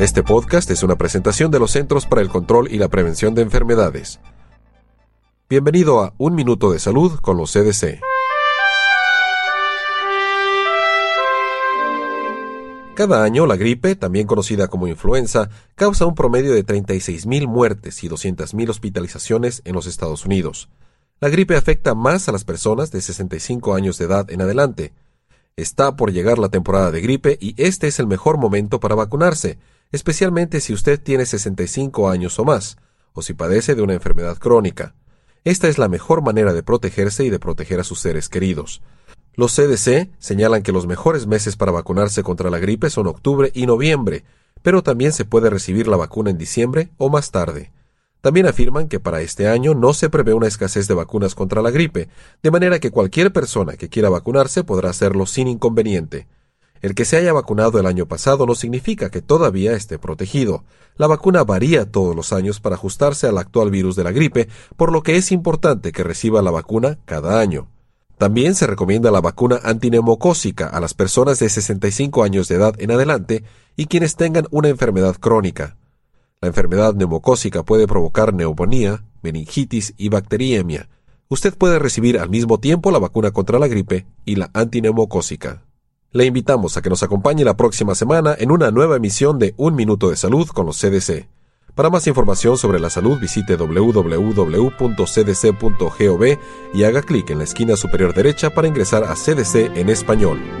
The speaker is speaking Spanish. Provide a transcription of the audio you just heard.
Este podcast es una presentación de los Centros para el Control y la Prevención de Enfermedades. Bienvenido a Un Minuto de Salud con los CDC. Cada año, la gripe, también conocida como influenza, causa un promedio de 36.000 muertes y 200.000 hospitalizaciones en los Estados Unidos. La gripe afecta más a las personas de 65 años de edad en adelante. Está por llegar la temporada de gripe y este es el mejor momento para vacunarse, especialmente si usted tiene 65 años o más, o si padece de una enfermedad crónica. Esta es la mejor manera de protegerse y de proteger a sus seres queridos. Los CDC señalan que los mejores meses para vacunarse contra la gripe son octubre y noviembre, pero también se puede recibir la vacuna en diciembre o más tarde. También afirman que para este año no se prevé una escasez de vacunas contra la gripe, de manera que cualquier persona que quiera vacunarse podrá hacerlo sin inconveniente. El que se haya vacunado el año pasado no significa que todavía esté protegido. La vacuna varía todos los años para ajustarse al actual virus de la gripe, por lo que es importante que reciba la vacuna cada año. También se recomienda la vacuna antineumocócica a las personas de 65 años de edad en adelante y quienes tengan una enfermedad crónica. La enfermedad neumocócica puede provocar neumonía, meningitis y bacteriemia. Usted puede recibir al mismo tiempo la vacuna contra la gripe y la antineumocócica. Le invitamos a que nos acompañe la próxima semana en una nueva emisión de Un Minuto de Salud con los CDC. Para más información sobre la salud visite www.cdc.gov y haga clic en la esquina superior derecha para ingresar a CDC en español.